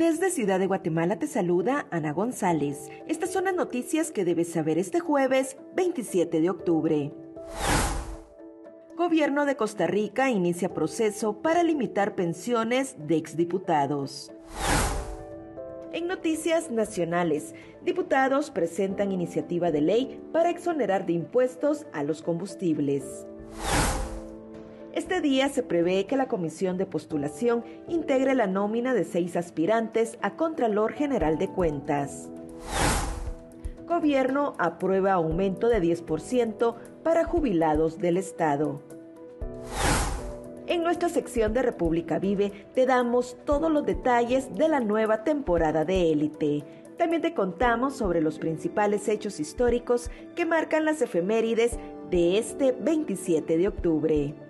Desde Ciudad de Guatemala te saluda Ana González. Estas son las noticias que debes saber este jueves 27 de octubre. Gobierno de Costa Rica inicia proceso para limitar pensiones de exdiputados. En noticias nacionales, diputados presentan iniciativa de ley para exonerar de impuestos a los combustibles. Este día se prevé que la Comisión de Postulación integre la nómina de seis aspirantes a Contralor General de Cuentas. Gobierno aprueba aumento de 10% para jubilados del Estado. En nuestra sección de República Vive te damos todos los detalles de la nueva temporada de élite. También te contamos sobre los principales hechos históricos que marcan las efemérides de este 27 de octubre.